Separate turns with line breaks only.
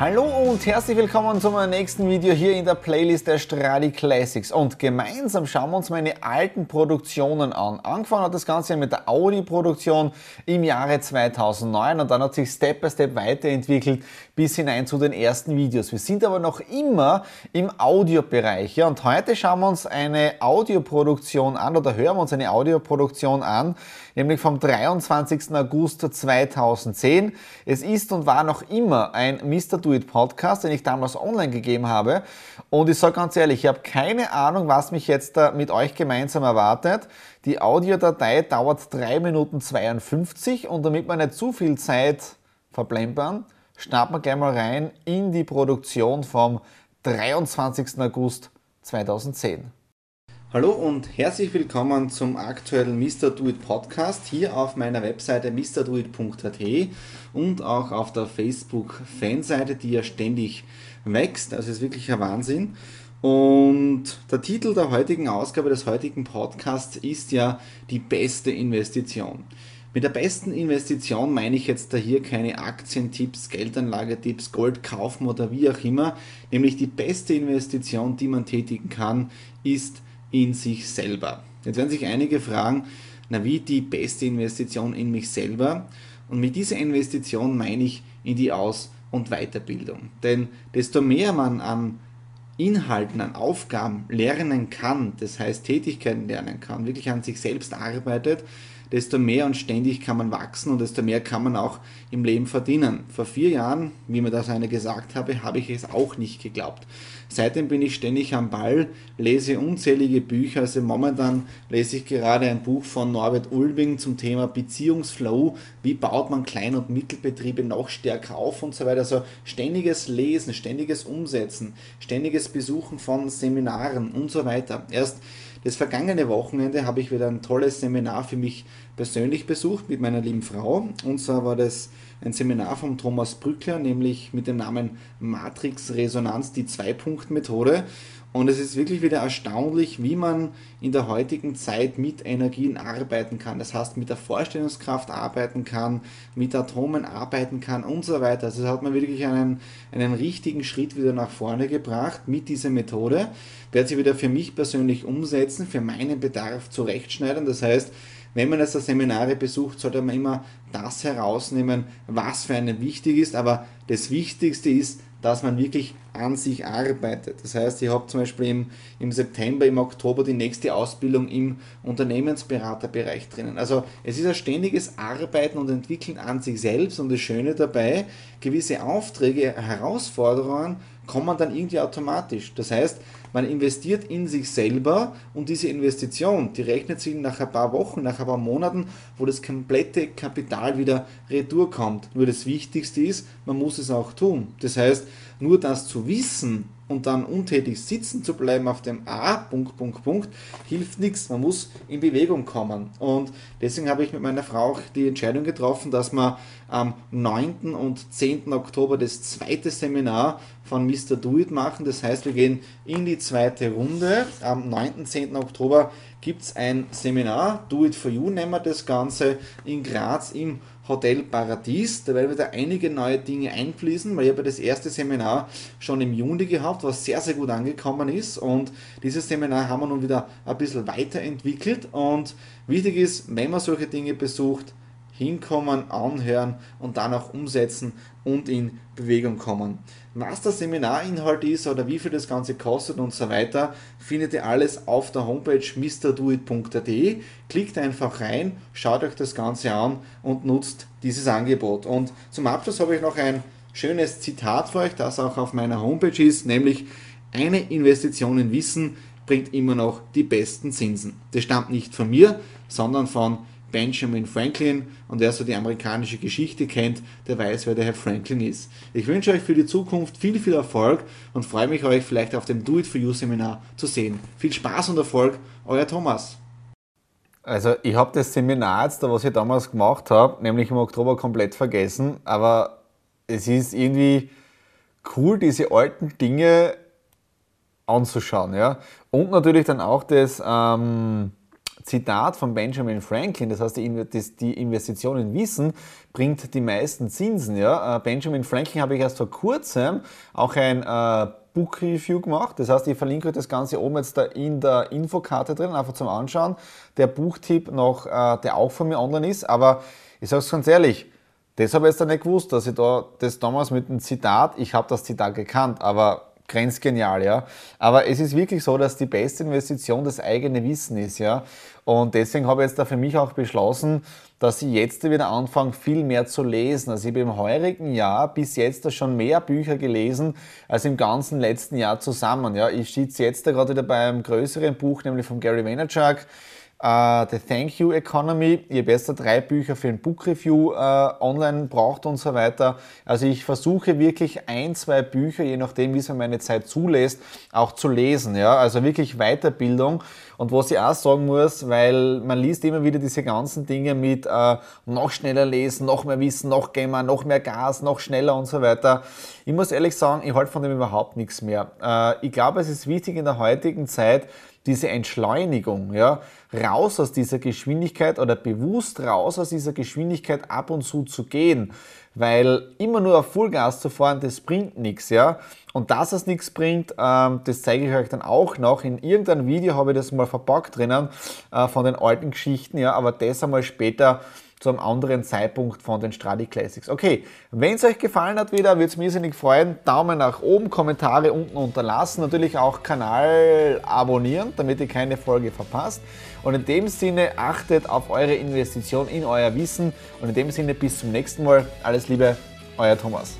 Hallo und herzlich willkommen zu meinem nächsten Video hier in der Playlist der Stradi Classics. Und gemeinsam schauen wir uns meine alten Produktionen an. Angefangen hat das Ganze mit der Audi-Produktion im Jahre 2009 und dann hat sich Step by Step weiterentwickelt bis hinein zu den ersten Videos. Wir sind aber noch immer im Audiobereich. Ja, und heute schauen wir uns eine Audioproduktion an oder hören wir uns eine Audioproduktion an, nämlich vom 23. August 2010. Es ist und war noch immer ein Mr. It Podcast, den ich damals online gegeben habe. Und ich sage ganz ehrlich, ich habe keine Ahnung, was mich jetzt da mit euch gemeinsam erwartet. Die Audiodatei dauert 3 Minuten 52 und damit wir nicht zu viel Zeit verplempern, starten wir gleich mal rein in die Produktion vom 23. August 2010.
Hallo und herzlich willkommen zum aktuellen Mr. Do It Podcast hier auf meiner Webseite mrdoit.at und auch auf der Facebook-Fanseite, die ja ständig wächst. Also ist wirklich ein Wahnsinn. Und der Titel der heutigen Ausgabe des heutigen Podcasts ist ja die beste Investition. Mit der besten Investition meine ich jetzt da hier keine Aktientipps, Geldanlagetipps, Gold kaufen oder wie auch immer. Nämlich die beste Investition, die man tätigen kann, ist in sich selber. Jetzt werden sich einige fragen, na wie die beste Investition in mich selber? Und mit dieser Investition meine ich in die Aus- und Weiterbildung. Denn desto mehr man an Inhalten, an Aufgaben lernen kann, das heißt Tätigkeiten lernen kann, wirklich an sich selbst arbeitet, desto mehr und ständig kann man wachsen und desto mehr kann man auch im Leben verdienen. Vor vier Jahren, wie mir das einer gesagt habe, habe ich es auch nicht geglaubt. Seitdem bin ich ständig am Ball, lese unzählige Bücher. Also momentan lese ich gerade ein Buch von Norbert Ulbing zum Thema Beziehungsflow. Wie baut man Klein- und Mittelbetriebe noch stärker auf und so weiter. Also ständiges Lesen, ständiges Umsetzen, ständiges Besuchen von Seminaren und so weiter. Erst das vergangene Wochenende habe ich wieder ein tolles Seminar für mich persönlich besucht mit meiner lieben Frau. Und zwar war das ein Seminar von Thomas Brückler, nämlich mit dem Namen Matrix Resonanz, die Zwei-Punkt-Methode. Und es ist wirklich wieder erstaunlich, wie man in der heutigen Zeit mit Energien arbeiten kann. Das heißt, mit der Vorstellungskraft arbeiten kann, mit Atomen arbeiten kann und so weiter. Also hat man wirklich einen, einen richtigen Schritt wieder nach vorne gebracht mit dieser Methode. Werde sie wieder für mich persönlich umsetzen, für meinen Bedarf zurechtschneiden. Das heißt, wenn man jetzt Seminare besucht, sollte man immer das herausnehmen, was für einen wichtig ist. Aber das Wichtigste ist, dass man wirklich an sich arbeitet. Das heißt, ich habe zum Beispiel im, im September, im Oktober die nächste Ausbildung im Unternehmensberaterbereich drinnen. Also es ist ein ständiges Arbeiten und Entwickeln an sich selbst und das Schöne dabei, gewisse Aufträge, Herausforderungen kommen dann irgendwie automatisch. Das heißt, man investiert in sich selber und diese Investition, die rechnet sich nach ein paar Wochen, nach ein paar Monaten, wo das komplette Kapital wieder retour kommt. Nur das Wichtigste ist, man muss es auch tun. Das heißt, nur das zu wissen und dann untätig sitzen zu bleiben auf dem A, Punkt, Punkt, Punkt, hilft nichts. Man muss in Bewegung kommen. Und deswegen habe ich mit meiner Frau auch die Entscheidung getroffen, dass wir am 9. und 10. Oktober das zweite Seminar von Mr. Do It machen. Das heißt, wir gehen in die zweite Runde. Am 9. 10. Oktober gibt es ein Seminar, Do It For You nennen wir das Ganze, in Graz im Hotel Paradies. Da werden wieder einige neue Dinge einfließen, weil ich habe das erste Seminar schon im Juni gehabt, was sehr, sehr gut angekommen ist. Und dieses Seminar haben wir nun wieder ein bisschen weiterentwickelt. Und wichtig ist, wenn man solche Dinge besucht, hinkommen, anhören und dann auch umsetzen und in Bewegung kommen. Was der Seminarinhalt ist oder wie viel das Ganze kostet und so weiter, findet ihr alles auf der Homepage mrdoit.at. Klickt einfach rein, schaut euch das Ganze an und nutzt dieses Angebot. Und zum Abschluss habe ich noch ein schönes Zitat für euch, das auch auf meiner Homepage ist, nämlich eine Investition in Wissen bringt immer noch die besten Zinsen. Das stammt nicht von mir, sondern von Benjamin Franklin und wer so die amerikanische Geschichte kennt, der weiß, wer der Herr Franklin ist. Ich wünsche euch für die Zukunft viel, viel Erfolg und freue mich, euch vielleicht auf dem Do It For You Seminar zu sehen. Viel Spaß und Erfolg, euer Thomas.
Also ich habe das Seminar jetzt, was ich damals gemacht habe, nämlich im Oktober komplett vergessen, aber es ist irgendwie cool, diese alten Dinge anzuschauen. Ja? Und natürlich dann auch das ähm, Zitat von Benjamin Franklin, das heißt, die Investition in Wissen bringt die meisten Zinsen. Ja? Äh, Benjamin Franklin habe ich erst vor kurzem auch ein äh, Book Review gemacht. Das heißt, ich verlinke euch das Ganze oben jetzt da in der Infokarte drin, einfach zum Anschauen. Der Buchtipp noch, äh, der auch von mir online ist. Aber ich sage es ganz ehrlich, das habe ich jetzt nicht gewusst, dass ich da das damals mit dem Zitat, ich habe das Zitat gekannt, aber grenzgenial, ja. Aber es ist wirklich so, dass die beste Investition das eigene Wissen ist, ja. Und deswegen habe ich jetzt da für mich auch beschlossen, dass ich jetzt wieder anfange, viel mehr zu lesen. Also ich habe im heurigen Jahr bis jetzt schon mehr Bücher gelesen als im ganzen letzten Jahr zusammen. Ja, ich sitze jetzt da gerade wieder bei einem größeren Buch, nämlich von Gary Vaynerchuk Uh, The Thank You Economy, ihr besser drei Bücher für ein Book Review uh, online braucht und so weiter. Also ich versuche wirklich ein, zwei Bücher, je nachdem, wie es mir meine Zeit zulässt, auch zu lesen. Ja? Also wirklich Weiterbildung. Und was ich auch sagen muss, weil man liest immer wieder diese ganzen Dinge mit uh, noch schneller lesen, noch mehr Wissen, noch Gamer, noch mehr Gas, noch schneller und so weiter. Ich muss ehrlich sagen, ich halte von dem überhaupt nichts mehr. ich glaube, es ist wichtig in der heutigen Zeit, diese Entschleunigung, ja, raus aus dieser Geschwindigkeit oder bewusst raus aus dieser Geschwindigkeit ab und zu zu gehen, weil immer nur auf Vollgas zu fahren, das bringt nichts, ja. Und dass es nichts bringt, ähm, das zeige ich euch dann auch noch. In irgendeinem Video habe ich das mal verpackt drinnen äh, von den alten Geschichten, ja, aber das einmal später zu einem anderen Zeitpunkt von den Stradi Classics. Okay, wenn es euch gefallen hat wieder, würde es mir irrsinnig freuen. Daumen nach oben, Kommentare unten unterlassen, natürlich auch Kanal abonnieren, damit ihr keine Folge verpasst. Und in dem Sinne achtet auf eure Investition in euer Wissen und in dem Sinne bis zum nächsten Mal. Alles Liebe, euer Thomas.